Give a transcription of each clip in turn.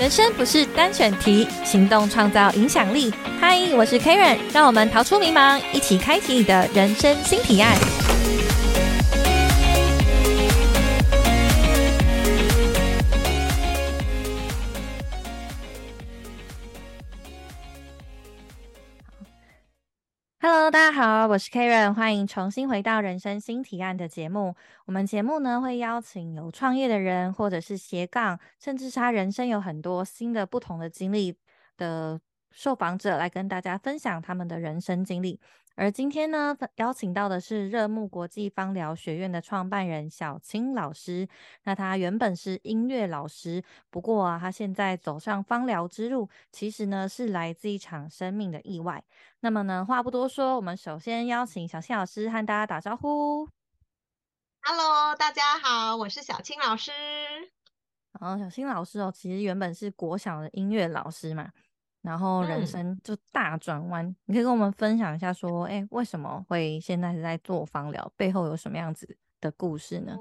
人生不是单选题，行动创造影响力。嗨，我是 Karen，让我们逃出迷茫，一起开启你的人生新提案。大家好，我是 Karen，欢迎重新回到人生新提案的节目。我们节目呢会邀请有创业的人，或者是斜杠，甚至他人生有很多新的不同的经历的受访者，来跟大家分享他们的人生经历。而今天呢，邀请到的是热木国际芳疗学院的创办人小青老师。那他原本是音乐老师，不过啊，他现在走上芳疗之路，其实呢是来自一场生命的意外。那么呢，话不多说，我们首先邀请小青老师和大家打招呼。Hello，大家好，我是小青老师。然后小青老师哦，其实原本是国小的音乐老师嘛。然后人生就大转弯，你可以跟我们分享一下，说，哎，为什么会现在是在做芳疗？背后有什么样子的故事呢？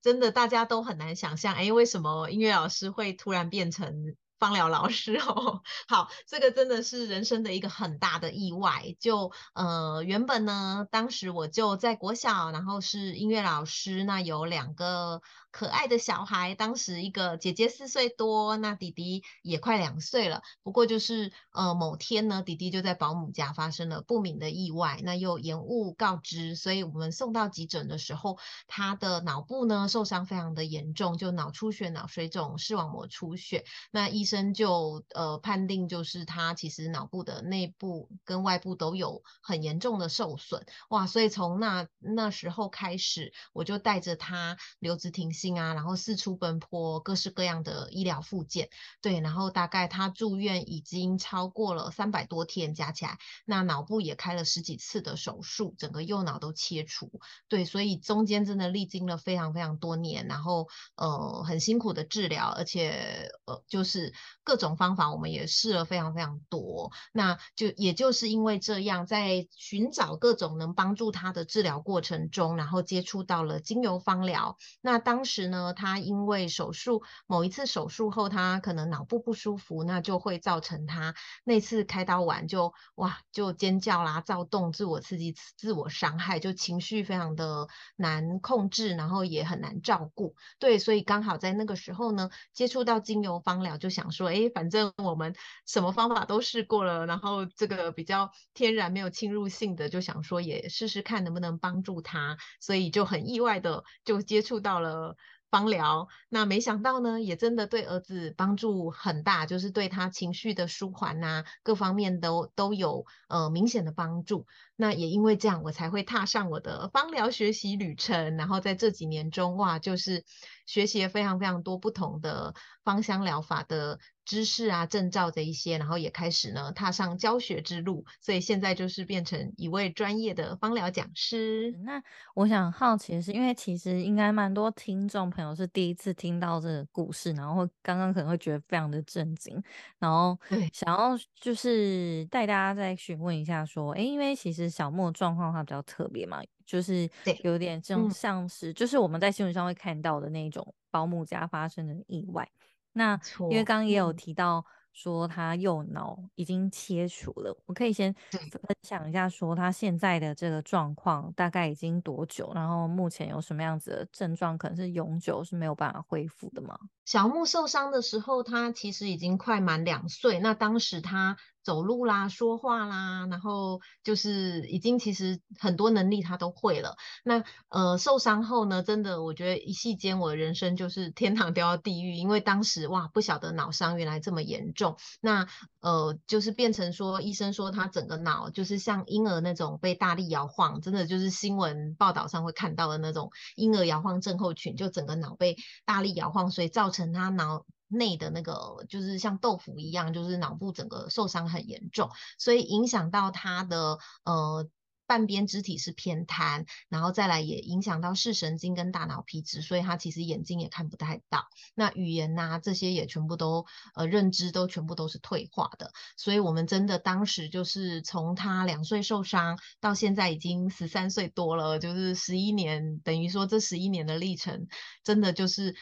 真的，大家都很难想象，哎，为什么音乐老师会突然变成？芳疗老师哦，好，这个真的是人生的一个很大的意外。就呃，原本呢，当时我就在国小，然后是音乐老师，那有两个可爱的小孩，当时一个姐姐四岁多，那弟弟也快两岁了。不过就是呃，某天呢，弟弟就在保姆家发生了不明的意外，那又延误告知，所以我们送到急诊的时候，他的脑部呢受伤非常的严重，就脑出血、脑水肿、视网膜出血，那医生就呃判定就是他其实脑部的内部跟外部都有很严重的受损哇，所以从那那时候开始，我就带着他留职停薪啊，然后四处奔波，各式各样的医疗附件，对，然后大概他住院已经超过了三百多天加起来，那脑部也开了十几次的手术，整个右脑都切除，对，所以中间真的历经了非常非常多年，然后呃很辛苦的治疗，而且呃就是。各种方法我们也试了非常非常多，那就也就是因为这样，在寻找各种能帮助他的治疗过程中，然后接触到了精油芳疗。那当时呢，他因为手术某一次手术后，他可能脑部不舒服，那就会造成他那次开刀完就哇就尖叫啦、躁动、自我刺激、自我伤害，就情绪非常的难控制，然后也很难照顾。对，所以刚好在那个时候呢，接触到精油芳疗，就想说，哎。反正我们什么方法都试过了，然后这个比较天然、没有侵入性的，就想说也试试看能不能帮助他，所以就很意外的就接触到了芳疗。那没想到呢，也真的对儿子帮助很大，就是对他情绪的舒缓呐，各方面都都有呃明显的帮助。那也因为这样，我才会踏上我的芳疗学习旅程。然后在这几年中，哇，就是学习了非常非常多不同的芳香疗法的。知识啊，证照这一些，然后也开始呢踏上教学之路，所以现在就是变成一位专业的芳疗讲师。那我想好奇的是，因为其实应该蛮多听众朋友是第一次听到这个故事，然后刚刚可能会觉得非常的震惊，然后想要就是带大家再询问一下，说，哎，因为其实小莫状况它比较特别嘛，就是有点这种像是，就是我们在新闻上会看到的那种保姆家发生的意外。那因为刚刚也有提到说他右脑已经切除了，我可以先分享一下说他现在的这个状况大概已经多久，然后目前有什么样子的症状，可能是永久是没有办法恢复的吗？小木受伤的时候，他其实已经快满两岁，那当时他。走路啦，说话啦，然后就是已经其实很多能力他都会了。那呃受伤后呢，真的我觉得一夕间我的人生就是天堂掉到地狱，因为当时哇不晓得脑伤原来这么严重。那呃就是变成说医生说他整个脑就是像婴儿那种被大力摇晃，真的就是新闻报道上会看到的那种婴儿摇晃症候群，就整个脑被大力摇晃，所以造成他脑。内的那个就是像豆腐一样，就是脑部整个受伤很严重，所以影响到他的呃半边肢体是偏瘫，然后再来也影响到视神经跟大脑皮质，所以他其实眼睛也看不太到，那语言呐这些也全部都呃认知都全部都是退化的，所以我们真的当时就是从他两岁受伤到现在已经十三岁多了，就是十一年，等于说这十一年的历程，真的就是。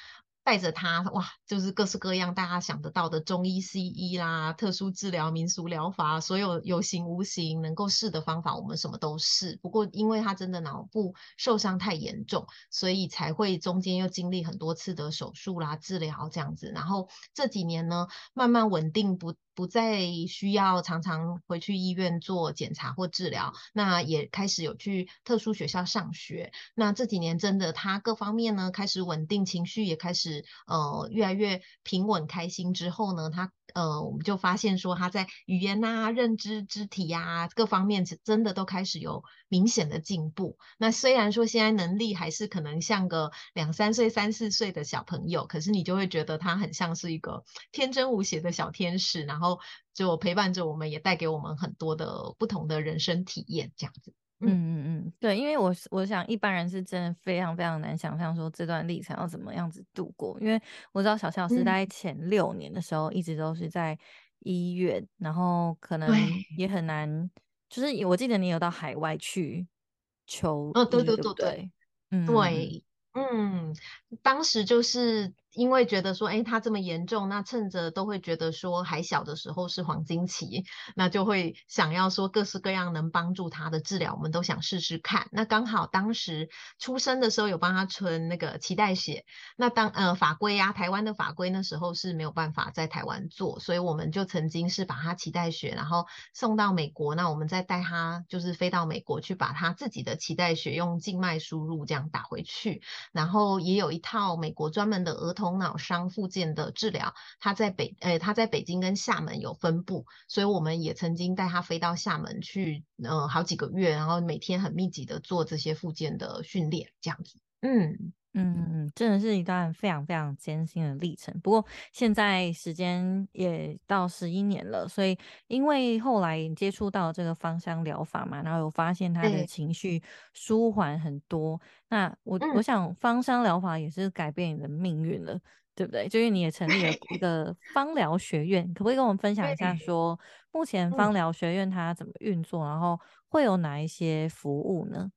带着他哇，就是各式各样大家想得到的中医、西医啦、特殊治疗、民俗疗法，所有有形无形能够试的方法，我们什么都试。不过因为他真的脑部受伤太严重，所以才会中间又经历很多次的手术啦、治疗这样子。然后这几年呢，慢慢稳定不。不再需要常常回去医院做检查或治疗，那也开始有去特殊学校上学。那这几年真的他各方面呢开始稳定，情绪也开始呃越来越平稳开心之后呢，他。呃，我们就发现说他在语言啊、认知、肢体呀各方面，真的都开始有明显的进步。那虽然说现在能力还是可能像个两三岁、三四岁的小朋友，可是你就会觉得他很像是一个天真无邪的小天使，然后就陪伴着我们，也带给我们很多的不同的人生体验，这样子。嗯。嗯嗯，对，因为我我想一般人是真的非常非常难想象说这段历程要怎么样子度过，因为我知道小小师大概前六年的时候一直都是在医院，然后可能也很难，就是我记得你有到海外去求哦，对对对对，嗯，对，嗯，当时就是。因为觉得说，哎，他这么严重，那趁着都会觉得说还小的时候是黄金期，那就会想要说各式各样能帮助他的治疗，我们都想试试看。那刚好当时出生的时候有帮他存那个脐带血，那当呃法规啊，台湾的法规那时候是没有办法在台湾做，所以我们就曾经是把他脐带血，然后送到美国，那我们再带他就是飞到美国去把他自己的脐带血用静脉输入这样打回去，然后也有一套美国专门的儿童。脑伤附件的治疗，他在北，诶，他在北京跟厦门有分布，所以我们也曾经带他飞到厦门去，嗯，好几个月，然后每天很密集的做这些附件的训练，这样子，嗯。嗯嗯，真的是一段非常非常艰辛的历程。不过现在时间也到十一年了，所以因为后来接触到这个芳香疗法嘛，然后有发现他的情绪舒缓很多。那我我想芳香疗法也是改变你的命运了，对不对？就因为你也成立了 一个芳疗学院，可不可以跟我们分享一下，说目前芳疗学院它怎么运作，然后会有哪一些服务呢？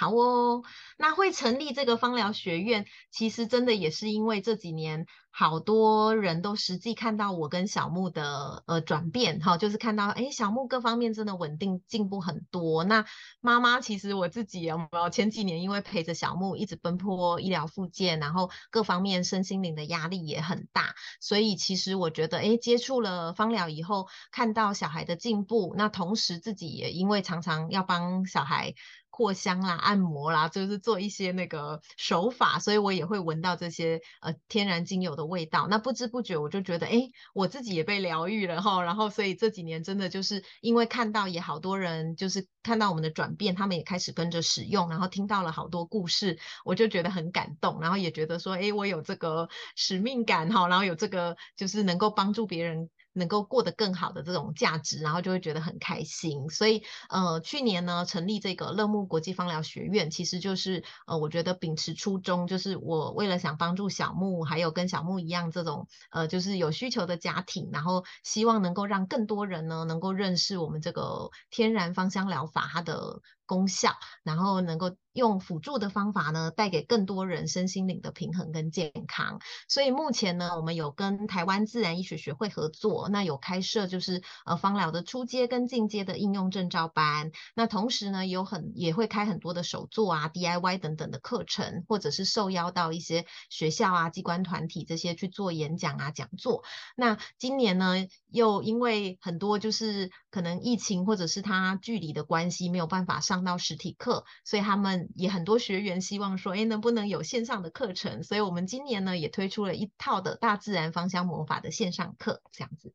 好哦，那会成立这个芳疗学院，其实真的也是因为这几年好多人都实际看到我跟小木的呃转变哈，就是看到哎小木各方面真的稳定进步很多。那妈妈其实我自己有没有前几年因为陪着小木一直奔波医疗复健，然后各方面身心灵的压力也很大，所以其实我觉得哎接触了芳疗以后，看到小孩的进步，那同时自己也因为常常要帮小孩。扩香啦、按摩啦，就是做一些那个手法，所以我也会闻到这些呃天然精油的味道。那不知不觉我就觉得，哎，我自己也被疗愈了哈。然后，所以这几年真的就是因为看到也好多人就是看到我们的转变，他们也开始跟着使用，然后听到了好多故事，我就觉得很感动，然后也觉得说，哎，我有这个使命感哈，然后有这个就是能够帮助别人。能够过得更好的这种价值，然后就会觉得很开心。所以，呃，去年呢，成立这个乐木国际芳疗学院，其实就是，呃，我觉得秉持初衷，就是我为了想帮助小木，还有跟小木一样这种，呃，就是有需求的家庭，然后希望能够让更多人呢，能够认识我们这个天然芳香疗法它的。功效，然后能够用辅助的方法呢，带给更多人身心灵的平衡跟健康。所以目前呢，我们有跟台湾自然医学学会合作，那有开设就是呃芳疗的初阶跟进阶的应用证照班。那同时呢，有很也会开很多的手作啊、DIY 等等的课程，或者是受邀到一些学校啊、机关团体这些去做演讲啊、讲座。那今年呢，又因为很多就是可能疫情或者是它距离的关系，没有办法上。到实体课，所以他们也很多学员希望说，哎，能不能有线上的课程？所以我们今年呢也推出了一套的大自然芳香魔法的线上课，这样子。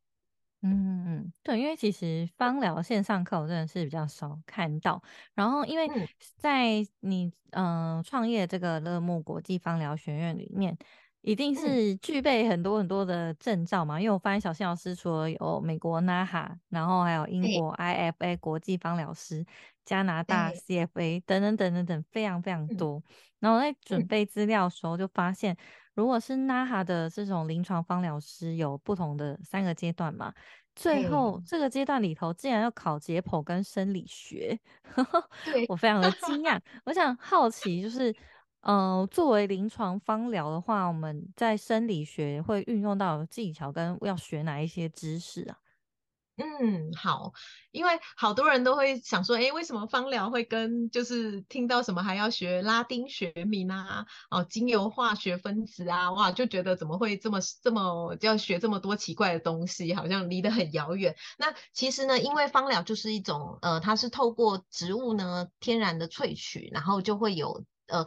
嗯嗯，对，因为其实芳疗线上课我真的是比较少看到。然后因为在你嗯创业这个乐木国际芳疗学院里面。一定是具备很多很多的证照嘛？因为我发现小新老师除了有美国 NAHA，然后还有英国 IFA 国际芳疗师、加拿大 CFA 等等等等等，非常非常多。然后在准备资料的时候，就发现，如果是 NAHA 的这种临床方疗师，有不同的三个阶段嘛。最后这个阶段里头，竟然要考解剖跟生理学，我非常的惊讶。我想好奇就是。呃，作为临床方疗的话，我们在生理学会运用到技巧跟要学哪一些知识啊？嗯，好，因为好多人都会想说，哎，为什么芳疗会跟就是听到什么还要学拉丁学名啊，哦，精油化学分子啊，哇，就觉得怎么会这么这么要学这么多奇怪的东西，好像离得很遥远。那其实呢，因为芳疗就是一种呃，它是透过植物呢天然的萃取，然后就会有呃。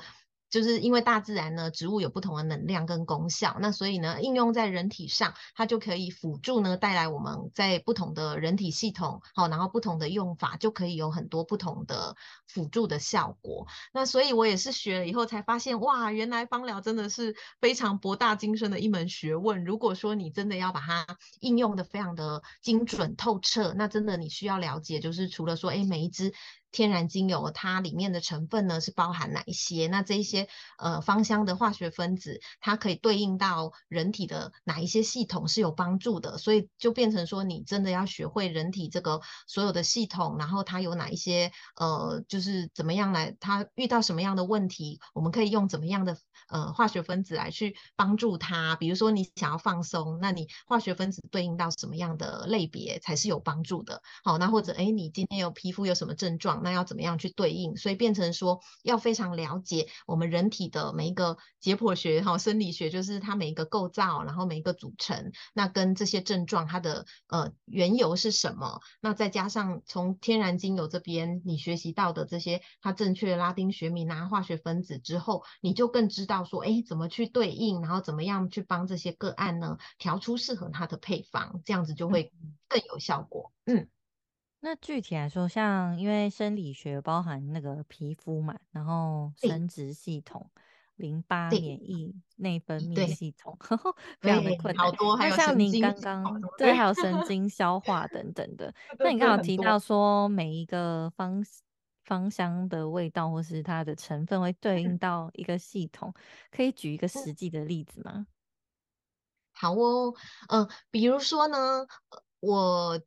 就是因为大自然呢，植物有不同的能量跟功效，那所以呢，应用在人体上，它就可以辅助呢，带来我们在不同的人体系统，好，然后不同的用法就可以有很多不同的辅助的效果。那所以我也是学了以后才发现，哇，原来芳疗真的是非常博大精深的一门学问。如果说你真的要把它应用的非常的精准透彻，那真的你需要了解，就是除了说，哎，每一支。天然精油它里面的成分呢是包含哪一些？那这一些呃芳香的化学分子，它可以对应到人体的哪一些系统是有帮助的？所以就变成说，你真的要学会人体这个所有的系统，然后它有哪一些呃，就是怎么样来，它遇到什么样的问题，我们可以用怎么样的呃化学分子来去帮助它？比如说你想要放松，那你化学分子对应到什么样的类别才是有帮助的？好，那或者哎，你今天有皮肤有什么症状？那要怎么样去对应？所以变成说要非常了解我们人体的每一个解剖学哈，生理学就是它每一个构造，然后每一个组成，那跟这些症状它的呃缘由是什么？那再加上从天然精油这边你学习到的这些它正确的拉丁学名啊、化学分子之后，你就更知道说，哎，怎么去对应，然后怎么样去帮这些个案呢调出适合他的配方，这样子就会更有效果。嗯。那具体来说，像因为生理学包含那个皮肤嘛，然后生殖系统、淋巴、免疫、内分泌系统，非常的困难。好多，那像你刚刚对，还有神经、消 化等等的。那你刚刚提到说，每一个芳芳香的味道或是它的成分会对应到一个系统，可以举一个实际的例子吗？好哦，嗯，比如说呢，我。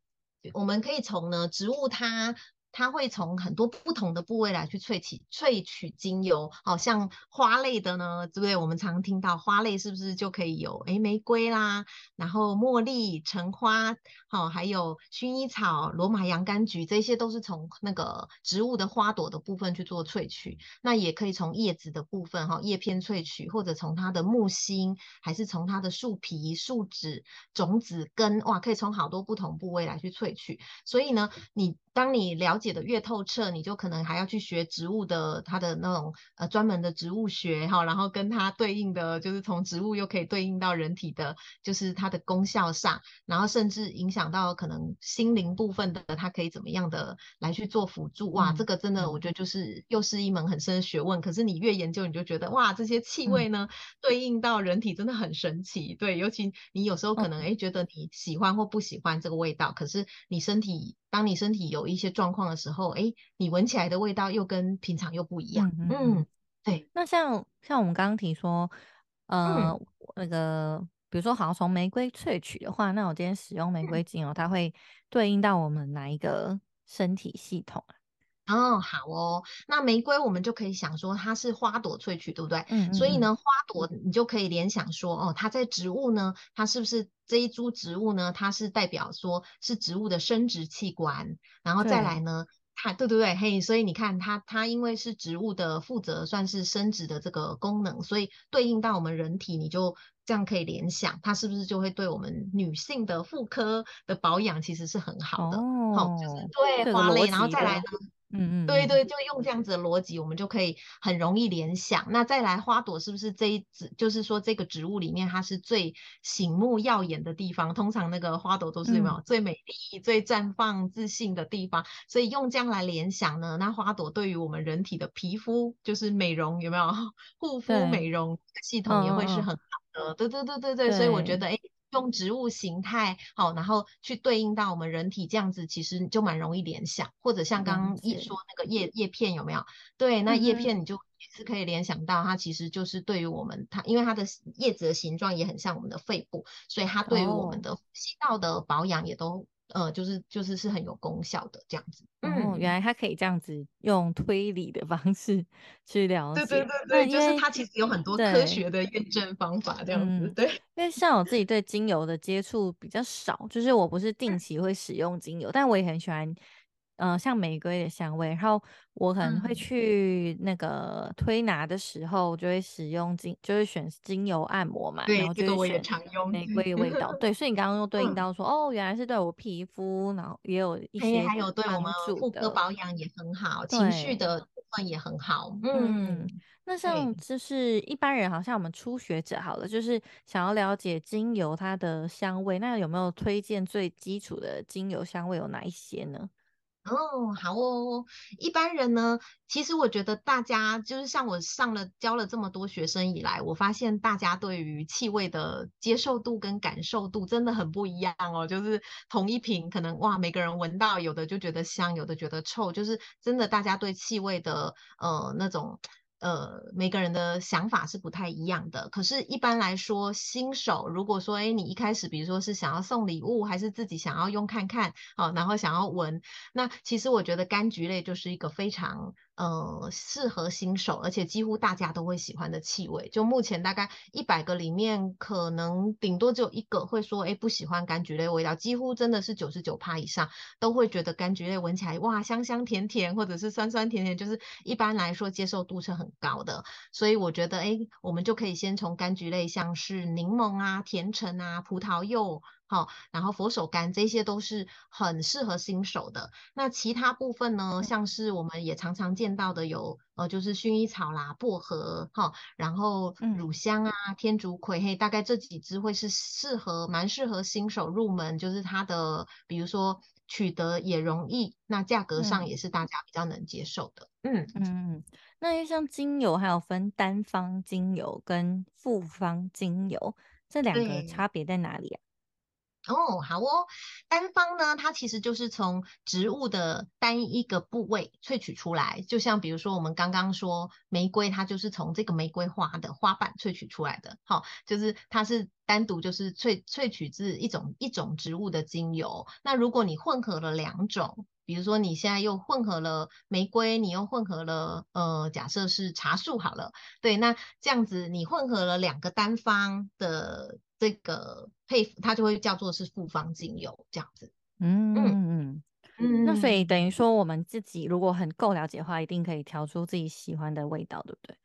我们可以从呢植物它。它会从很多不同的部位来去萃取萃取精油，好像花类的呢，对不对？我们常听到花类是不是就可以有诶玫瑰啦，然后茉莉、橙花，好，还有薰衣草、罗马洋甘菊，这些都是从那个植物的花朵的部分去做萃取。那也可以从叶子的部分，哈，叶片萃取，或者从它的木心，还是从它的树皮、树脂、种子、根，哇，可以从好多不同部位来去萃取。所以呢，你。当你了解的越透彻，你就可能还要去学植物的它的那种呃专门的植物学哈，然后跟它对应的就是从植物又可以对应到人体的，就是它的功效上，然后甚至影响到可能心灵部分的，它可以怎么样的来去做辅助哇？这个真的我觉得就是又是一门很深的学问。可是你越研究，你就觉得哇，这些气味呢对应到人体真的很神奇。对，尤其你有时候可能哎觉得你喜欢或不喜欢这个味道，可是你身体。当你身体有一些状况的时候，哎，你闻起来的味道又跟平常又不一样。嗯，对。那像像我们刚刚提说，呃，那个比如说，好像从玫瑰萃取的话，那我今天使用玫瑰精油，它会对应到我们哪一个身体系统啊？哦，好哦。那玫瑰我们就可以想说它是花朵萃取，对不对？嗯。所以呢，花朵你就可以联想说，哦，它在植物呢，它是不是这一株植物呢？它是代表说是植物的生殖器官，然后再来呢，它对对对，嘿，所以你看它它因为是植物的负责算是生殖的这个功能，所以对应到我们人体，你就这样可以联想，它是不是就会对我们女性的妇科的保养其实是很好的？哦，好，就是对花类，然后再来呢？嗯嗯，对对，就用这样子的逻辑，我们就可以很容易联想。那再来，花朵是不是这一植，就是说这个植物里面它是最醒目耀眼的地方？通常那个花朵都是有没有最美丽、最绽放自信的地方？所以用这样来联想呢，那花朵对于我们人体的皮肤就是美容有没有 护肤美容系统也会是很好的。对对对对对，所以我觉得哎。用植物形态好，然后去对应到我们人体这样子，其实就蛮容易联想。或者像刚刚一说那个叶叶片有没有？对，那叶片你就也是可以联想到，它其实就是对于我们它，因为它的叶子的形状也很像我们的肺部，所以它对于我们的呼吸道的保养也都呃，就是就是是很有功效的这样子。嗯，原来它可以这样子用推理的方式去了解。对对对对，就是它其实有很多科学的验证方法这样子。对，因为像我自己对精油的接触比较少，就是我不是定期会使用精油，但我也很喜欢。嗯，像玫瑰的香味，然后我可能会去那个推拿的时候，就会使用精，就是选精油按摩嘛，然后就会选玫 瑰味道。对，所以你刚刚又对应到说，哦，原来是对我皮肤，然后也有一些还有对我们妇科保养也很好，情绪的部分也很好。嗯，那像就是一般人，好像我们初学者好了，就是想要了解精油它的香味，那有没有推荐最基础的精油香味有哪一些呢？哦，好哦。一般人呢，其实我觉得大家就是像我上了教了这么多学生以来，我发现大家对于气味的接受度跟感受度真的很不一样哦。就是同一瓶，可能哇，每个人闻到有的就觉得香，有的觉得臭，就是真的大家对气味的呃那种。呃，每个人的想法是不太一样的。可是，一般来说，新手如果说，哎，你一开始，比如说是想要送礼物，还是自己想要用看看，好，然后想要闻，那其实我觉得柑橘类就是一个非常。呃，适合新手，而且几乎大家都会喜欢的气味。就目前大概一百个里面，可能顶多只有一个会说，哎，不喜欢柑橘类味道。几乎真的是九十九趴以上都会觉得柑橘类闻起来，哇，香香甜甜，或者是酸酸甜甜，就是一般来说接受度是很高的。所以我觉得，哎，我们就可以先从柑橘类，像是柠檬啊、甜橙啊、葡萄柚。好，然后佛手柑这些都是很适合新手的。那其他部分呢，像是我们也常常见到的有，呃，就是薰衣草啦、薄荷，哈，然后乳香啊、天竺葵，嘿，大概这几支会是适合，蛮适合新手入门，就是它的，比如说取得也容易，那价格上也是大家比较能接受的。嗯嗯嗯，那像精油还有分单方精油跟复方精油，这两个差别在哪里啊？哦，好哦，单方呢，它其实就是从植物的单一个部位萃取出来，就像比如说我们刚刚说玫瑰，它就是从这个玫瑰花的花瓣萃取出来的，好，就是它是单独就是萃萃取自一种一种植物的精油。那如果你混合了两种，比如说你现在又混合了玫瑰，你又混合了呃，假设是茶树好了，对，那这样子你混合了两个单方的。这个配它就会叫做是复方精油这样子，嗯嗯嗯嗯，那所以等于说我们自己如果很够了解的话，一定可以调出自己喜欢的味道，对不对？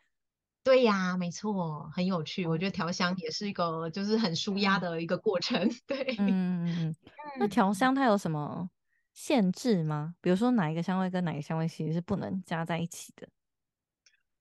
对呀，没错，很有趣。我觉得调香也是一个就是很舒压的一个过程。对，嗯嗯嗯。那调香它有什么限制吗？比如说哪一个香味跟哪个香味其实是不能加在一起的？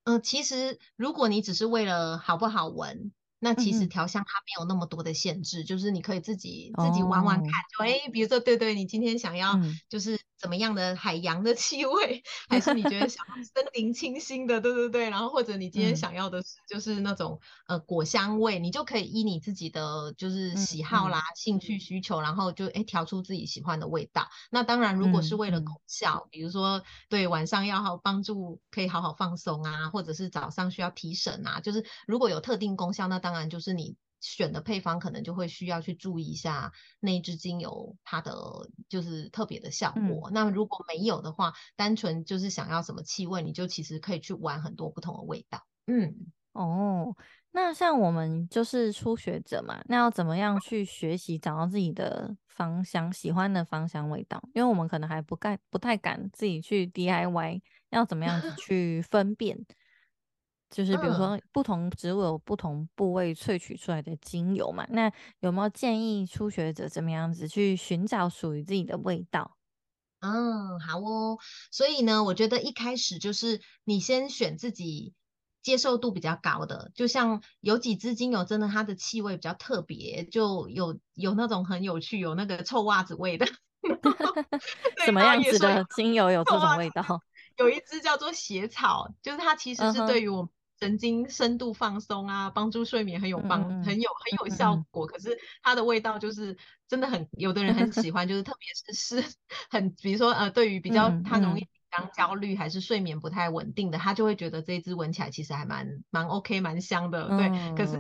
嗯，其实如果你只是为了好不好闻。那其实调香它没有那么多的限制，就是你可以自己自己玩玩看。就哎，比如说，对对，你今天想要就是怎么样的海洋的气味，还是你觉得想要森林清新的，对对对。然后或者你今天想要的是就是那种呃果香味，你就可以依你自己的就是喜好啦、兴趣需求，然后就哎调出自己喜欢的味道。那当然，如果是为了功效，比如说对晚上要好帮助可以好好放松啊，或者是早上需要提神啊，就是如果有特定功效，那当然就是你选的配方可能就会需要去注意一下那支精油它的就是特别的效果。那如果没有的话，单纯就是想要什么气味，你就其实可以去玩很多不同的味道。嗯，哦，那像我们就是初学者嘛，那要怎么样去学习找到自己的芳香喜欢的芳香味道？因为我们可能还不敢不太敢自己去 DIY，要怎么样子 去分辨？就是比如说，不同植物有不同部位萃取出来的精油嘛，那有没有建议初学者怎么样子去寻找属于自己的味道？嗯，好哦。所以呢，我觉得一开始就是你先选自己接受度比较高的，就像有几支精油真的它的气味比较特别，就有有那种很有趣，有那个臭袜子味的。什么样子的精油有这种味道？有一支叫做血草，就是它其实是对于我。神经深度放松啊，帮助睡眠很有帮，很有很有效果。可是它的味道就是真的很，有的人很喜欢，就是特别是是很，比如说呃，对于比较他容易紧张、焦虑还是睡眠不太稳定的，他就会觉得这一支闻起来其实还蛮蛮 OK，蛮香的。对，可是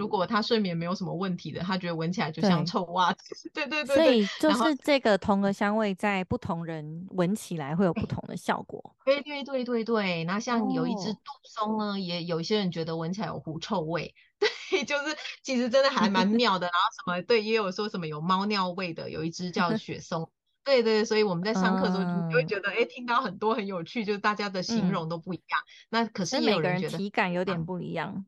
如果他睡眠没有什么问题的，他觉得闻起来就像臭袜子。对对对，所以就是这个同个香味在不同人闻起来会有不同的效果。对对对对对，那像有一只杜松呢，也有一些人觉得闻起来有狐臭味。对，就是其实真的还蛮妙的。然后什么对，也有说什么有猫尿味的，有一只叫 雪松。对对，所以我们在上课的时候就会觉得，哎，听到很多很有趣，就是大家的形容都不一样。那可是每个人体感有点不一样。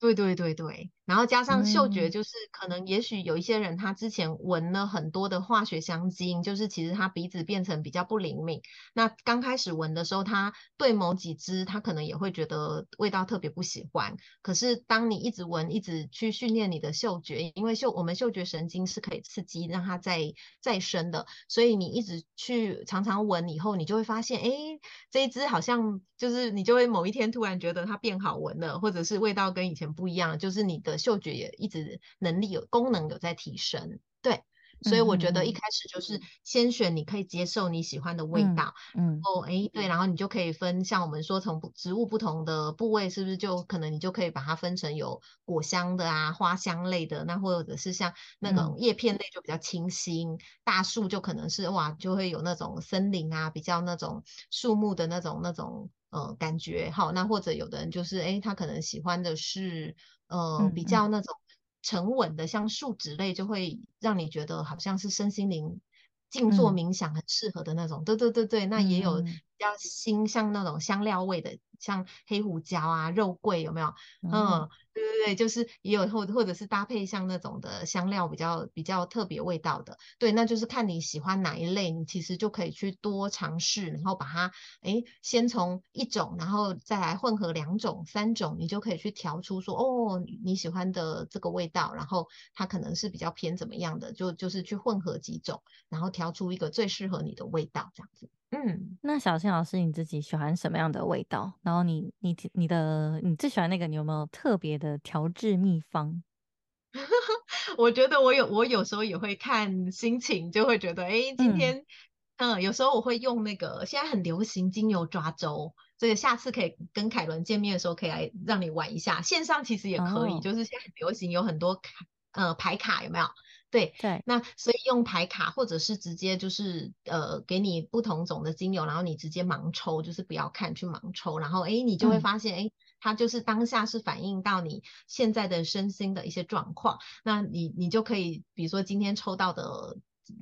对对对对，然后加上嗅觉，就是可能也许有一些人他之前闻了很多的化学香精，就是其实他鼻子变成比较不灵敏。那刚开始闻的时候，他对某几支他可能也会觉得味道特别不喜欢。可是当你一直闻，一直去训练你的嗅觉，因为嗅我们嗅觉神经是可以刺激让它再再生的，所以你一直去常常闻以后，你就会发现，哎，这一支好像就是你就会某一天突然觉得它变好闻了，或者是味道跟以前。不一样，就是你的嗅觉也一直能力有功能有在提升，对。所以我觉得一开。始就是先选你可以接受你喜欢的味道，嗯，哦，哎，对，然后你就可以分，像我们说从植物不同的部位，是不是就可能你就可以把它分成有果香的啊、花香类的，那或者是像那种叶片类就比较清新，大树就可能是哇，就会有那种森林啊，比较那种树木的那种那种呃感觉，好，那或者有的人就是哎，他可能喜欢的是呃比较那种。沉稳的，像树脂类，就会让你觉得好像是身心灵静坐冥想很适合的那种。对对对对，那也有比较新，像那种香料味的。像黑胡椒啊、肉桂有没有？嗯，对对对，就是也有或或者是搭配像那种的香料比较比较特别味道的，对，那就是看你喜欢哪一类，你其实就可以去多尝试，然后把它，哎，先从一种，然后再来混合两种、三种，你就可以去调出说，哦，你喜欢的这个味道，然后它可能是比较偏怎么样的，就就是去混合几种，然后调出一个最适合你的味道，这样子。嗯，那小新老师你自己喜欢什么样的味道？然后你你你的你最喜欢那个，你有没有特别的调制秘方？我觉得我有，我有时候也会看心情，就会觉得，哎，今天，嗯，有时候我会用那个现在很流行精油抓周，这个下次可以跟凯伦见面的时候可以来让你玩一下，线上其实也可以，就是现在很流行有很多卡，呃，牌卡有没有？对对，那所以用牌卡或者是直接就是呃给你不同种的精油，然后你直接盲抽，就是不要看去盲抽，然后哎你就会发现哎它就是当下是反映到你现在的身心的一些状况，那你你就可以比如说今天抽到的。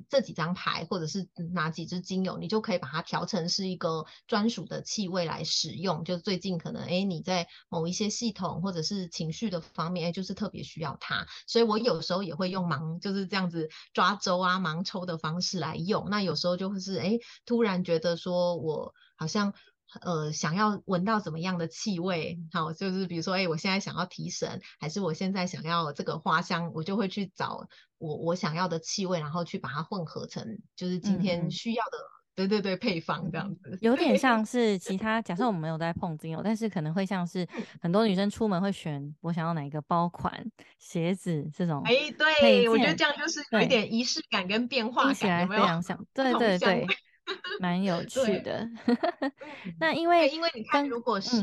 这几张牌，或者是哪几支精油，你就可以把它调成是一个专属的气味来使用。就最近可能，哎，你在某一些系统或者是情绪的方面，哎，就是特别需要它。所以我有时候也会用盲，就是这样子抓周啊、盲抽的方式来用。那有时候就会是，哎，突然觉得说我好像。呃，想要闻到怎么样的气味？好，就是比如说，哎，我现在想要提神，还是我现在想要这个花香，我就会去找我我想要的气味，然后去把它混合成就是今天需要的，对对对，配方这样子。有点 像是其他，假设我们没有在碰精油，但是可能会像是很多女生出门会选我想要哪一个包款鞋子这种。哎，对，我觉得这样就是有一点仪式感跟变化感，有没有？对 对对。蛮有趣的，那因为因为你看，如果是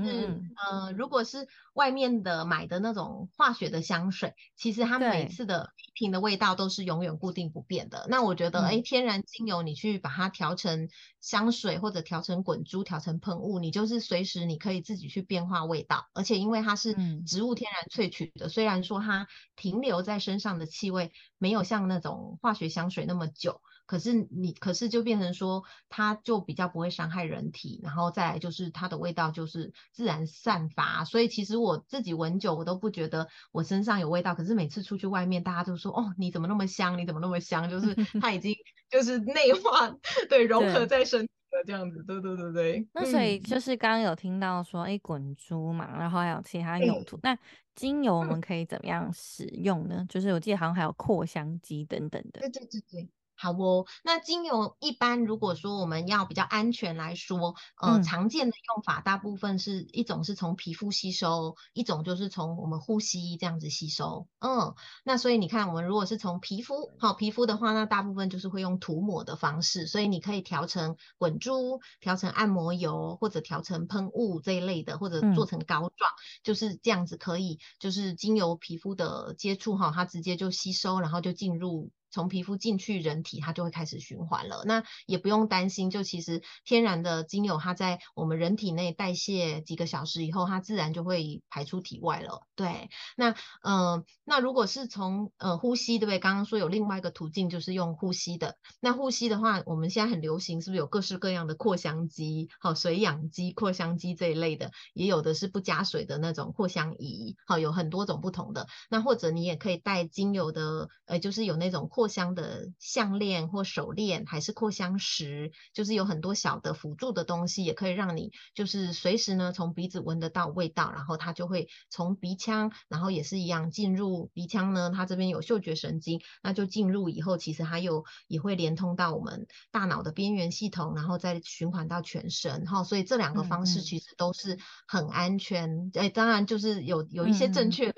呃，如果是外面的买的那种化学的香水，其实它每次的瓶的味道都是永远固定不变的。那我觉得，哎，天然精油你去把它调成香水或者调成滚珠、调成喷雾，你就是随时你可以自己去变化味道。而且因为它是植物天然萃取的，虽然说它停留在身上的气味没有像那种化学香水那么久。可是你，可是就变成说，它就比较不会伤害人体，然后再来就是它的味道就是自然散发，所以其实我自己闻久，我都不觉得我身上有味道。可是每次出去外面，大家都说，哦，你怎么那么香？你怎么那么香？就是 它已经就是内化，对，融合在身体了这样子，对对对对。那所以就是刚刚有听到说，哎，滚珠嘛，然后还有其他用途。那精油我们可以怎么样使用呢？就是我记得好像还有扩香机等等的。对对对对。好哦，那精油一般如果说我们要比较安全来说，呃，常见的用法大部分是一种是从皮肤吸收，一种就是从我们呼吸这样子吸收。嗯，那所以你看，我们如果是从皮肤，好皮肤的话，那大部分就是会用涂抹的方式，所以你可以调成滚珠，调成按摩油，或者调成喷雾这一类的，或者做成膏状，就是这样子可以，就是精油皮肤的接触哈，它直接就吸收，然后就进入。从皮肤进去人体，它就会开始循环了。那也不用担心，就其实天然的精油，它在我们人体内代谢几个小时以后，它自然就会排出体外了。对，那嗯，那如果是从呃呼吸，对不对？刚刚说有另外一个途径，就是用呼吸的。那呼吸的话，我们现在很流行，是不是有各式各样的扩香机？好，水氧机、扩香机这一类的，也有的是不加水的那种扩香仪。好，有很多种不同的。那或者你也可以带精油的，呃，就是有那种扩。扩香的项链或手链，还是扩香石，就是有很多小的辅助的东西，也可以让你就是随时呢从鼻子闻得到味道，然后它就会从鼻腔，然后也是一样进入鼻腔呢，它这边有嗅觉神经，那就进入以后，其实它又也会连通到我们大脑的边缘系统，然后再循环到全身，哈，所以这两个方式其实都是很安全，哎，当然就是有有一些正确的。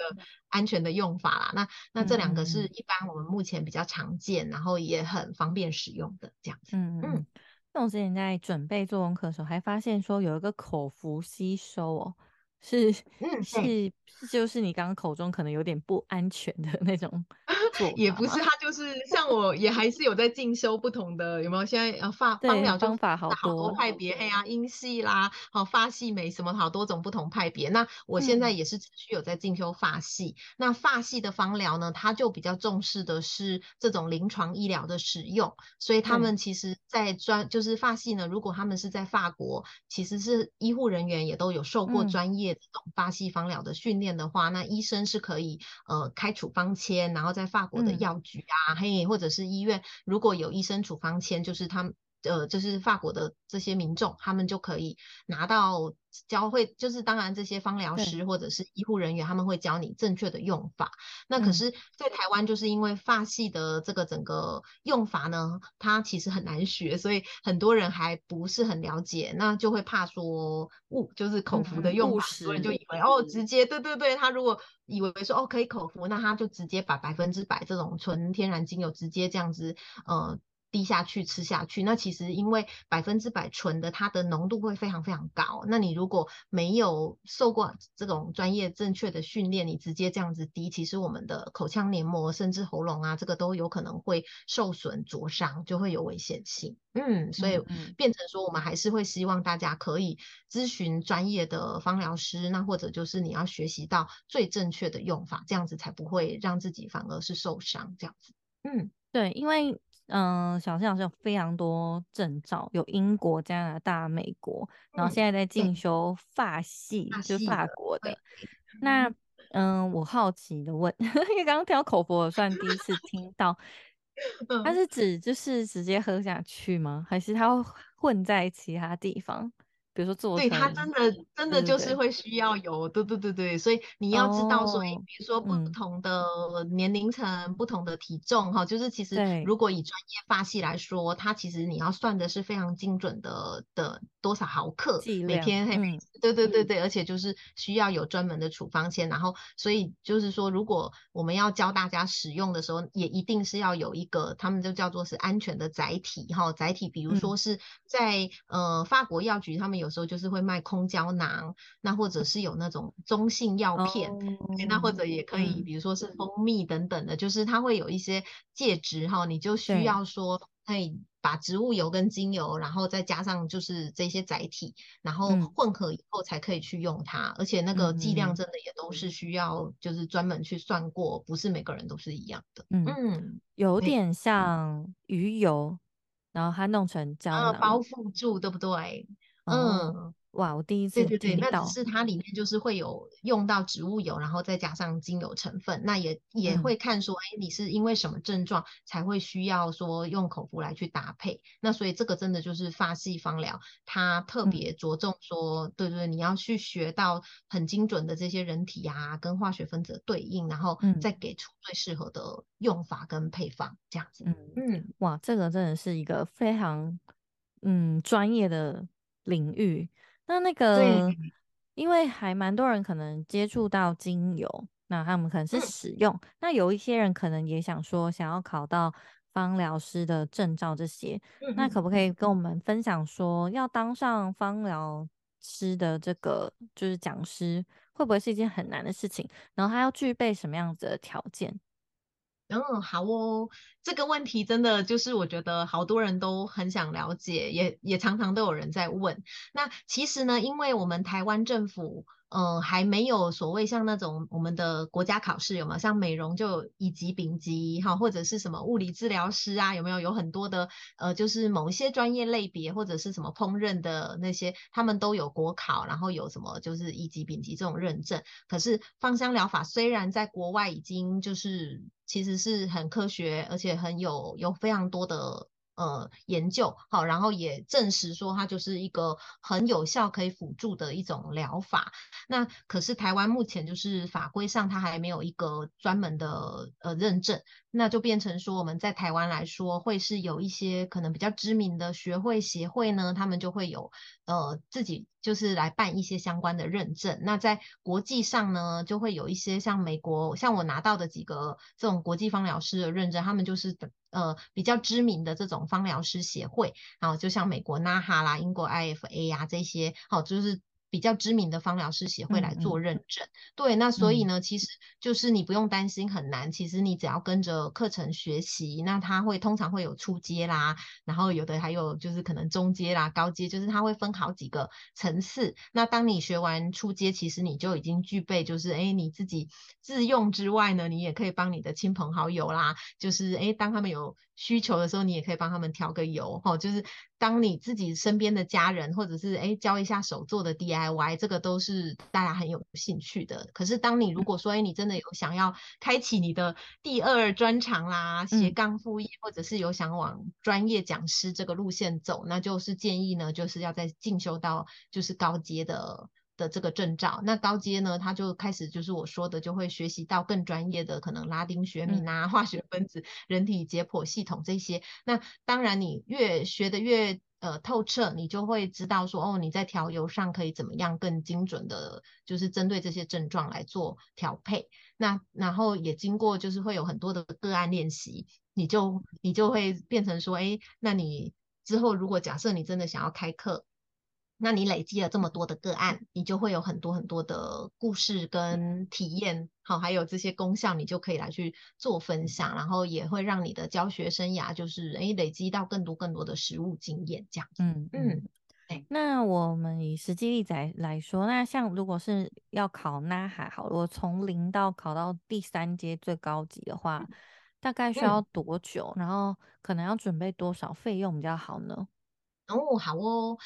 安全的用法啦，那那这两个是一般我们目前比较常见，然后也很方便使用的这样子。嗯嗯，那我之前在准备做功课的时候，还发现说有一个口服吸收哦，是嗯是就是你刚刚口中可能有点不安全的那种。也不是，他就是像我，也还是有在进修不同的，有没有？现在呃，发方疗方法好多派别，哎呀，英系啦，好发系美什么，好多种不同派别。那我现在也是持续有在进修发系。那发系的方疗呢，它就比较重视的是这种临床医疗的使用，所以他们其实在专就是发系呢，如果他们是在法国，其实是医护人员也都有受过专业这种发系方疗的训练的话，那医生是可以呃开处方签，然后在法国的药局啊，啊嘿，或者是医院，如果有医生处方签，就是他们，呃，就是法国的这些民众，他们就可以拿到。教会就是当然这些方疗师或者是医护人员他们会教你正确的用法。那可是，在台湾就是因为发系的这个整个用法呢，它其实很难学，所以很多人还不是很了解，那就会怕说误就是口服的用法，很多人就以为哦直接对对对，他如果以为说哦可以口服，那他就直接把百分之百这种纯天然精油直接这样子呃。滴下去吃下去，那其实因为百分之百纯的，它的浓度会非常非常高。那你如果没有受过这种专业正确的训练，你直接这样子滴，其实我们的口腔黏膜甚至喉咙啊，这个都有可能会受损灼伤，就会有危险性。嗯，所以变成说，我们还是会希望大家可以咨询专业的芳疗师，那或者就是你要学习到最正确的用法，这样子才不会让自己反而是受伤。这样子，嗯，对，因为。嗯，小谢老师有非常多证照，有英国、加拿大、美国，然后现在在进修法系，就法国的。那嗯，我好奇的问，因为刚刚听到口服，我算第一次听到，它是指就是直接喝下去吗？还是它混在其他地方？比如说做，对他真的真的就是会需要有，对对对对，所以你要知道说，比如说不同的年龄层、不同的体重哈，就是其实如果以专业发系来说，它其实你要算的是非常精准的的多少毫克每天，对对对对，而且就是需要有专门的处方签，然后所以就是说，如果我们要教大家使用的时候，也一定是要有一个他们就叫做是安全的载体哈，载体比如说是在呃法国药局他们有。有时候就是会卖空胶囊，那或者是有那种中性药片，那或者也可以，比如说是蜂蜜等等的，就是它会有一些介质哈，你就需要说可以把植物油跟精油，然后再加上就是这些载体，然后混合以后才可以去用它，而且那个剂量真的也都是需要就是专门去算过，不是每个人都是一样的。嗯，有点像鱼油，然后它弄成胶囊包覆住，对不对？嗯，哇，我第一次对对对，那只是它里面就是会有用到植物油，然后再加上精油成分，那也也嗯。会看说，哎，你是因为什么症状才会需要说用口服来去搭配？那所以这个真的就是发系芳疗，它特嗯。别着重说，对对，你要去学到很精准的这些人体啊跟化学分子的对应，然后嗯。再给出最适合的用法跟配方，这样子。嗯，嗯，哇，这个真的是一个非常嗯专业的领域。那那，个，因为还蛮多人可能接触到精油，那他们可能是嗯使用，那有一些人可能也想说想要考到芳疗师的证照这些，那可不可以跟我们分享说，要当上芳疗师的这个就是讲师，会不会是一件很难的事情？然后他要具备什么样子的条件？嗯，好哦，这个问题真的就是我觉得好多人都很想了解，也也常常都有人在问。那其实呢，因为我们台湾政府，嗯，还没有所谓像那种我们的国家考试有没有？像美容就乙级、丙级，哈，或者是什么物理治疗师啊，有没有？有很多的呃，就是某一些专业类别或者是什么烹饪的那些，他们都有国考，然后有什么就是乙级、丙级这种认证。可是芳香疗法虽然在国外已经就是其实是很科学，而且很有有非常多的呃研究，好，然后也证实说它就是一个很有效可以辅助的一种疗法。那可是台湾目前就是法规上它还没有一个专门的呃认证，那就变成说我们在台湾来说会是有一些可能比较知名的学会协会呢，他们就会有呃自己就是来办一些相关的认证。那在国际上呢，就会有一些像美国，像我拿到的几个这种国际芳疗师的认证，他们就是呃比较知名的这种芳疗师协会，然后就像美国 NAHA 啦、英国 IFA 呀、这些，好、就是。比较知名的芳疗师协会来做嗯。嗯认证，对，那所以嗯。呢，其实就是你不用担心很难，其实你只要跟着课程学习，那它会通常会有初阶啦，然后有的还有就是可能中阶啦、高阶，就是它会分好几个层次。那当你学完初阶，其实你就已经具备，就是哎你自己自用之外呢，你也可以帮你的亲朋好友啦，就是哎当他们有需求的时候，你也可以帮他们调个油，哈、就是当你自己身边的家人或者是哎教一下手做的 DIY，这个都是大家很有兴趣的。可是当你如果说哎你真的有想要开启你的第二专长啦，斜嗯杠副业，或者是有想往专业讲师这个路线走，那就是建议呢，就是要再进修到就是高阶的。的这个证照，那高阶呢，他就开始就是我说的，就会学习到更专业的，可能拉丁学名啊、化学分子、人体解剖系统这些。那当然，你越学的越呃透彻，你就会知道说，哦，你在调油上可以怎么样更精准的，就是针对这些症状来做调配。那然后也经过就是会有很多的个案练习，你就你就会变成说，哎，那你之后如果假设你真的想要开课。那你累积了这么多的个案，你就会有很多很多的故事跟体验，好，还有这些功效，你就可以来去做分享，然后也会让你的教学生涯就是诶累积到更多更多的实务经验，这样。嗯嗯，对那我们以实际例子来来说，那像如果是要考 NAHA 好了，我从零到考到第三阶最高级的话，大概需要嗯多久？然后可能要准备多少费用比较好呢？哦，好哦。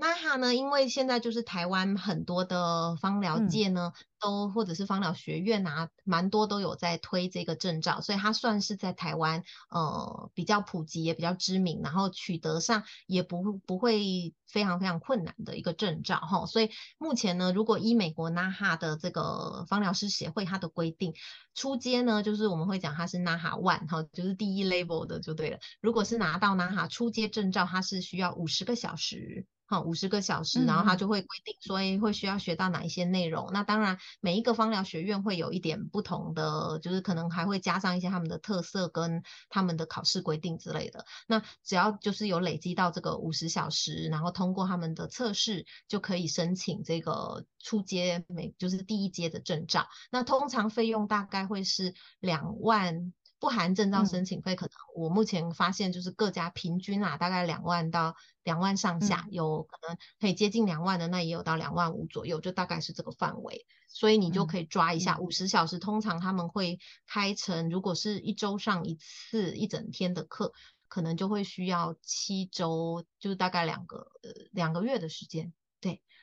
那它呢？因为现在就是台湾很多的芳疗嗯界呢，都或者是芳疗学院啊，蛮多都有在推这个证照，所以它算是在台湾呃比较普及，也比较知名，然后取得上也不不会非常非常困难的一个证照哈。所以目前呢，如果依美国 NAHA 的这个芳疗师协会它的规定，出街呢就是我们会讲它是 NAHA One 哈，就是第一 level 的就对了。如果是拿到 NAHA 初阶证照，它是需要五十个小时。好，五十个小时，然后他嗯就会规定说，哎，会需要学到哪一些内容。那当然，每一个芳疗学院会有一点不同的，就是可能还会加上一些他们的特色跟他们的考试规定之类的。那只要就是有累积到这个五十小时，然后通过他们的测试，就可以申请这个初阶每就是第一阶的证照。那通常费用大概会是两万。不含证照嗯申请费，可能我目前发现就是各家平均啊，大概两万到两万上下，嗯有可能可以接近两万的，那也有到两万五左右，就大概是这个范围。所以你就嗯可以抓一下，五十小时通常他们会开成，如果是一周上一次一整天的课，可能就会需要七周，就是大概两个呃两个月的时间。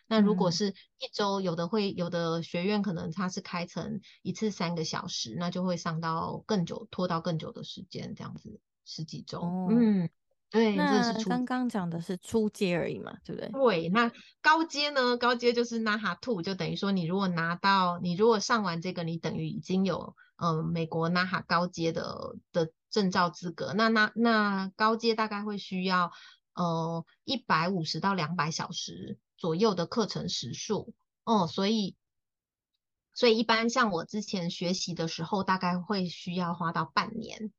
对，那如果是一周，有的会有的学院可能它是开成一次三个小时，那就会上到更久，拖到更久的时间，这样子十几周。嗯，对，那刚刚讲的是初阶而已嘛，对不对？对，那高阶呢？高阶就是 NAHA Two，就等于说你如果拿到，你如果上完这个，你等于已经有嗯美国 NAHA 高阶的的证照资格。那那那高阶大概会需要呃一百五十到两百小时左右的课程时数哦，所以所以一般像我之前学习的时候，大概会需要花到半年，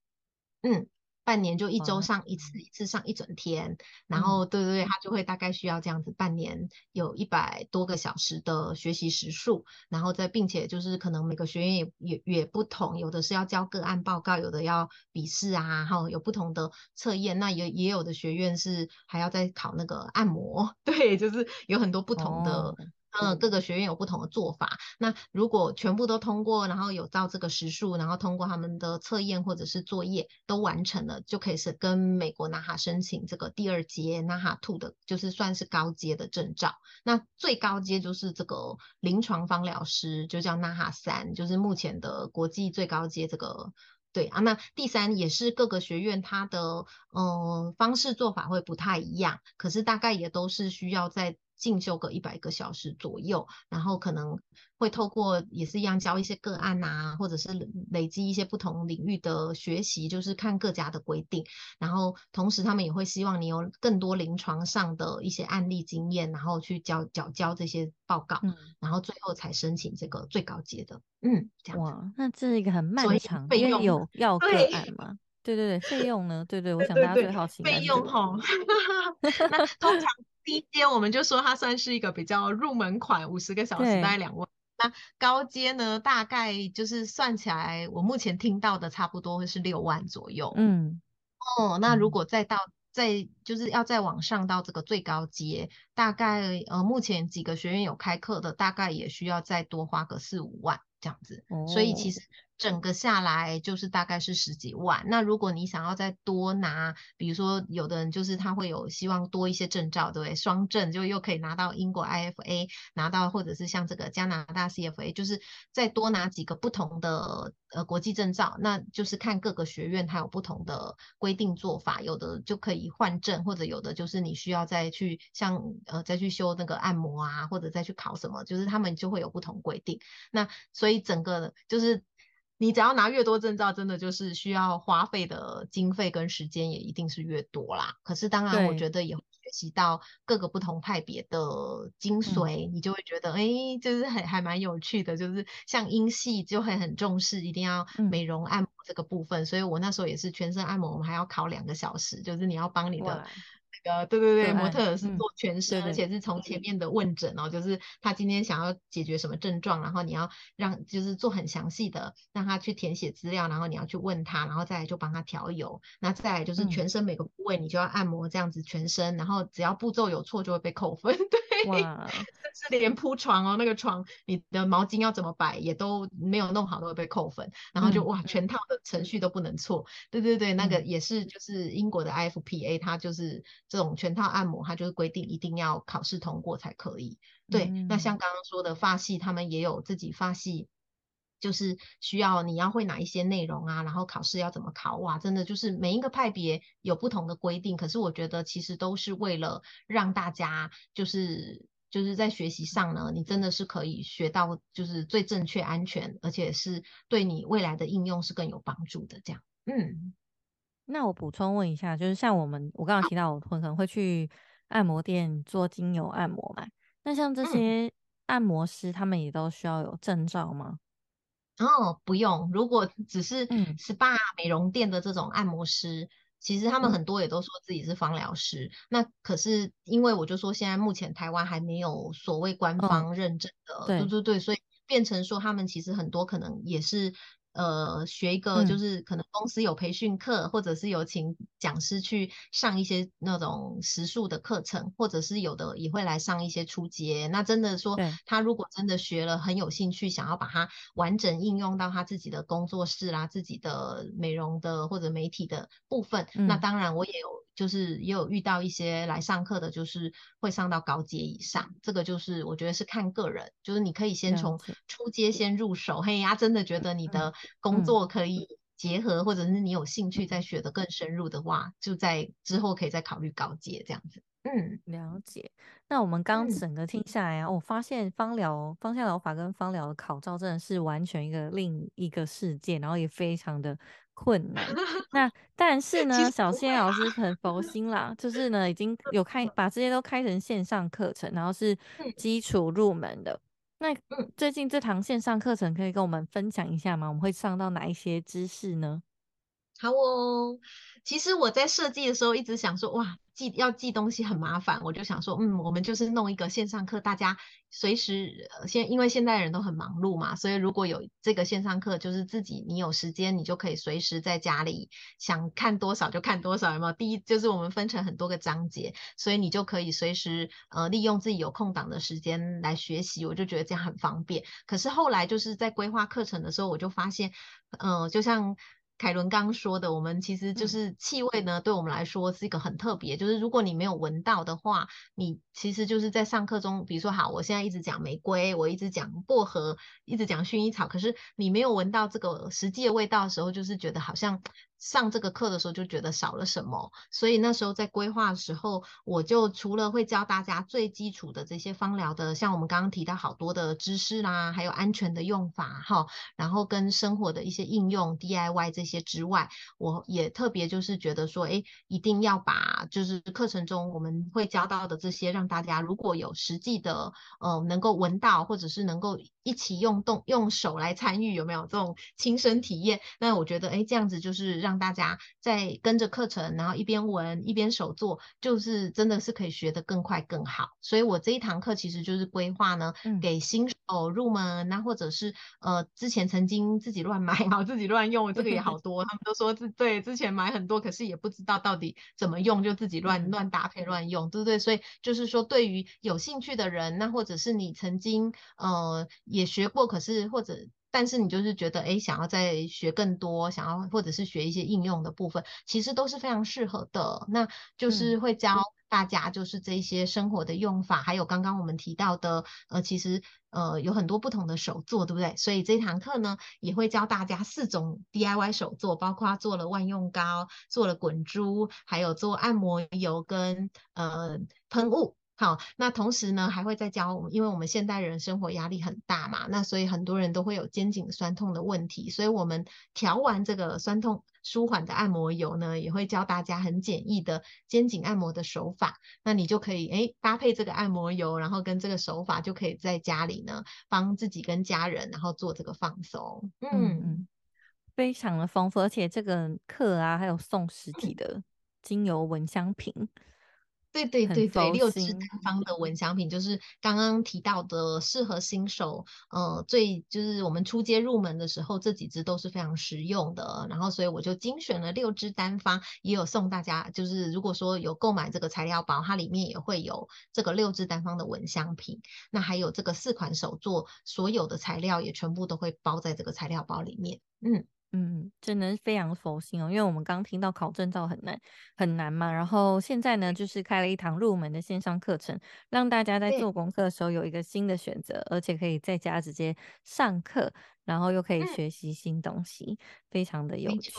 嗯。半年就一周上一次，一次上一整天，然后对对对，他就会大概需要这样子，半年有一百多个小时的学习时数，然后再并且就是可能每个学院也也也不同，有的是要交个案报告，有的要笔试啊，哈，有不同的测验，那也也有的学院是还要再考那个按摩，对，就是有很多不同的。嗯，各个学院有不同的做法。那如果全部都通过，然后有到这个时数，然后通过他们的测验或者是作业都完成了，就可以是跟美国纳哈申请这个第二阶纳哈 Two 的，就是算是高阶的证照。那最高阶就是这个临床方疗师，就叫纳哈三，就是目前的国际最高阶这个。对啊，那第三也是各个学院它的嗯方式做法会不太一样，可是大概也都是需要在。进修个一百个小时左右，然后可能会透过也是一样教一些个案啊，或者是累积一些不同领域的学习，就是看各家的规定。然后同时他们也会希望你有更多临床上的一些案例经验，然后去交交交这些报告，然后最后才申请这个最高阶的。嗯，这样哇，那这是一个很漫长，因为有要个案吗？对对对，费用呢？对对，我想大家最好奇费用哈。那通常。低阶我们就说它算是一个比较入门款，五十个小时大概两万。那高阶呢，大概就是算起来，我目前听到的差不多会是六万左右。嗯，哦，那如果再到再就是要再往上到这个最高阶，大概呃目前几个学院有开课的，大概也需要再多花个四五万这样子。所以其实。整个下来就是大概是十几万。那如果你想要再多拿，比如说有的人就是他会有希望多一些证照，对不对？双证就又可以拿到英国 IFA，拿到或者是像这个加拿大 CFA，就是再多拿几个不同的呃国际证照。那就是看各个学院它有不同的规定做法，有的就可以换证，或者有的就是你需要再去像呃再去修那个按摩啊，或者再去考什么，就是他们就会有不同规定。那所以整个就是。你只要拿越多证照，真的就是需要花费的经费跟时间也一定是越多啦。可是当然，我觉得也会学习到各个不同派别的精髓，你就会觉得，哎，就是还还蛮有趣的。就是像英系就会很重视一定要美容按摩这个部分，所以我那时候也是全身按摩，我们还要考两个小时，就是你要帮你的。呃，对对对，模特是做全身，而且。是从前面的问诊哦，就是他今天想要解决什么症状，然后你要让就是做很详细的，让他去填写资料，然后你要去问他，然后再来就帮他调油，那再来就是全身每个部位你就要按摩这样子全身，然后只要步骤有错就会被扣分，对，哇，甚至连铺床哦，那个床你的毛巾要怎么摆也都没有弄好都会被扣分，然后就哇全套的程序都不能错，对对对，那个也是就是英国的 IFPA，它就是这。这种全套按摩，它就是规定一定要考试通过才可以。对，那像刚刚说的发系，他们也有自己发系，就是需要你要会哪一些内容啊，然后考试要怎么考哇，真的就是每一个派别有不同的规定。可是我觉得其实都是为了让大家就是就是在学习上呢，你真的是可以学到就是最正确、安全，而且是对你未来的应用是更有帮助的。这样，嗯。那我补充问一下，就是像我们，我刚刚提到我可能会去按摩店做精油按摩嘛？那像这些按摩师，他们也都需要有证照吗？哦，不用。如果只是 SPA 美容店的这种按摩师，其实他们很多也都说自己是芳疗师。那可是因为我就说，现在目前台湾还没有所谓官方认证的，对对对，所以变成说他们其实很多可能也是。呃，学一个就是可能公司有培训课，或者是有请讲师去上一些那种实数的课程，或者是有的也会来上一些初阶。那真的说，他如果真的学了很有兴趣，想要把它完整应用到他自己的工作室啦、自己的美容的或者媒体的部分，那当然我也有。就是也有遇到一些来上课的，就是会上到高阶以上，这个就是我觉得是看个人，就是你可以先从初阶先入手，嘿呀，真的觉得你的工作可以结合，或者是你有兴趣再学的更深入的话，就在之后可以再考虑高阶这样子。嗯，了解。那我们刚整个听下来啊，我发现芳疗、芳香疗法跟芳疗的考照真的是完全一个另一个世界，然后也非常的困难。那但是呢，小仙老师很佛心啦，就是呢已经有开把这些都开成线上课程，然后是基础入门的。那最近这堂线上课程可以跟我们分享一下吗？我们会上到哪一些知识呢？好哦，其实我在设计的时候一直想说，哇，记要记东西很麻烦，我就想说，嗯，我们就是弄一个线上课，大家随时现因为现在人都很忙碌嘛，所以如果有这个线上课，就是自己你有时间，你就可以随时在家里想看多少就看多少，有没有？第一就是我们分成很多个章节，所以你就可以随时呃利用自己有空档的时间来学习，我就觉得这样很方便。可是后来就是在规划课程的时候，我就发现，嗯，就像。凯伦刚刚说的，我们其实就是气味呢，对我们来说是一个很特别。就是如果你没有闻到的话，你其实就是在上课中，比如说好，我现在一直讲玫瑰，我一直讲薄荷，一直讲薰衣草，可是你没有闻到这个实际的味道的时候，就是觉得好像。上这个课的时候就觉得少了什么，所以那时候在规划的时候，我就除了会教大家最基础的这些芳疗的，像我们刚刚提到好多的知识啦，还有安全的用法哈，然后跟生活的一些应用 DIY 这些之外，我也特别就是觉得说，哎，一定要把就是课程中我们会教到的这些，让大家如果有实际的呃能够闻到，或者是能够一起用动用手来参与，有没有这种亲身体验？那我觉得，哎，这样子就是让让大家在跟着课程，然后一边闻一边手做，就是真的是可以学得更快更好。所以我这一堂课其实就是规划呢，给新手入门，那或者是呃之前曾经自己乱买好自己乱用，这个也好多，他们都说自对之前买很多，可是也不知道到底怎么用，就自己乱乱搭配乱用，对不对？所以就是说，对于有兴趣的人，那或者是你曾经呃也学过，可是或者。但是你就是觉得，哎，想要再学更多，想要或者是学一些应用的部分，其实都是非常适合的。那就是会教大家，就是这些生活的用法，还有刚刚我们提到的，呃，其实呃有很多不同的手作，对不对？所以这堂课呢，也会教大家四种 DIY 手作，包括做了万用膏，做了滚珠，还有做按摩油跟呃喷雾。好，那同时呢，还会再教我们，因为我们现代人生活压力很大嘛，那所以很多人都会有肩颈酸痛的问题，所以我们调完这个酸痛舒缓的按摩油呢，也会教大家很简易的肩颈按摩的手法，那你就可以诶搭配这个按摩油，然后跟这个手法就可以在家里呢帮自己跟家人，然后做这个放松，嗯，非常的丰富，而且这个课啊还有送实体的精油蚊香瓶。对对对对，六支单方的蚊香品就是刚刚提到的，适合新手，呃，最就是我们初阶入门的时候，这几支都是非常实用的。然后，所以我就精选了六支单方，也有送大家，就是如果说有购买这个材料包，它里面也会有这个六支单方的蚊香品。那还有这个四款手作，所有的材料也全部都会包在这个材料包里面。嗯。嗯，真的非常佛心哦，因为我们刚听到考证照很难很难嘛，然后现在呢，就是开了一堂入门的线上课程，让大家在做功课的时候有一个新的选择，而且可以在家直接上课，然后又可以学习新东西，非常的有趣。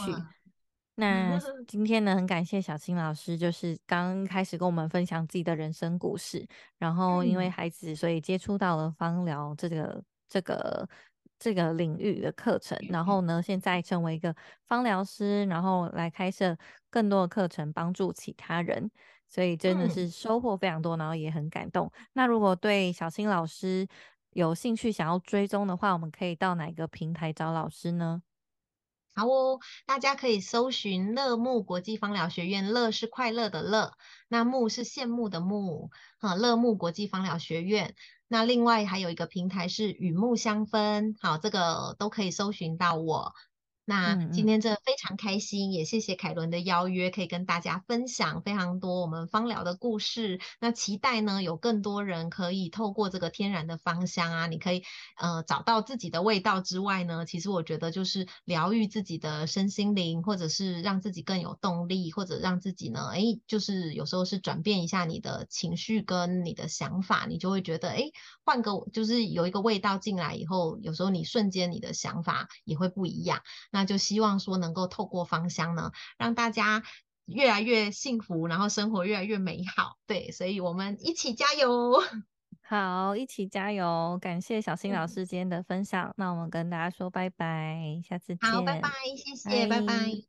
那 今天呢，很感谢小青老师，就是刚开始跟我们分享自己的人生故事，然后因为孩子，所以接触到了芳疗这个这个。这个领域的课程，然后呢，现在成为一个芳疗师，然后来开设更多的课程，帮助其他人，所以真的是收获非常多，然后也很感动。那如果对小新老师有兴趣，想要追踪的话，我们可以到哪个平台找老师呢？好哦，大家可以搜寻乐木国际芳疗学院，乐是快乐的乐，那木是羡慕的慕，哈，乐木国际芳疗学院。那另外还有一个平台是雨木香氛，好，这个都可以搜寻到我。那今天真的非常开心，也谢谢凯伦的邀约，可以跟大家分享非常多我们芳疗的故事。那期待呢，有更多人可以透过这个天然的芳香啊，你可以呃找到自己的味道之外呢，其实我觉得就是疗愈自己的身心灵，或者是让自己更有动力，或者让自己呢，哎，就是有时候是转变一下你的情绪跟你的想法，你就会觉得，哎，换个就是有一个味道进来以后，有时候你瞬间你的想法也会不一样。那就希望说能够透过芳香呢，让大家越来越幸福，然后生活越来越美好。对，所以我们一起加油。好，一起加油！感谢小新老师今天的分享。那我们跟大家说拜拜，下次见。好，拜拜，谢谢，拜拜。